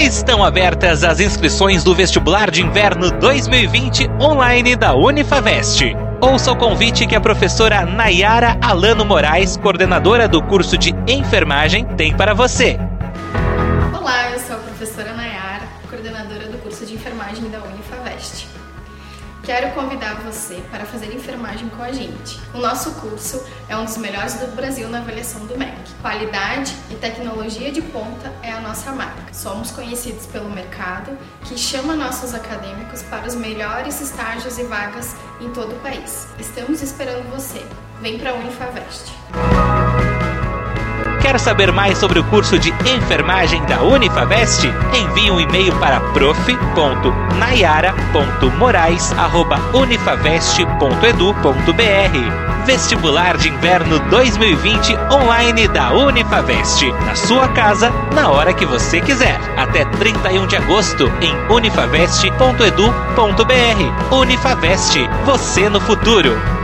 Estão abertas as inscrições do vestibular de inverno 2020 online da Unifavest. Ouça o convite que a professora Nayara Alano Moraes, coordenadora do curso de enfermagem, tem para você. Olá, eu sou a professora Nayara, coordenadora do curso de enfermagem da Unifavest. Quero convidar você para fazer enfermagem com a gente. O nosso curso é um dos melhores do Brasil na avaliação do MEC. Qualidade e tecnologia de ponta é a nossa marca. Somos conhecidos pelo mercado, que chama nossos acadêmicos para os melhores estágios e vagas em todo o país. Estamos esperando você. Vem para a Unifavest. Quer saber mais sobre o curso de enfermagem da Unifavest? Envie um e-mail para prof.nayara.moraes.unifavest.edu.br Vestibular de Inverno 2020 online da Unifavest. Na sua casa, na hora que você quiser. Até 31 de agosto em unifavest.edu.br. Unifavest, você no futuro.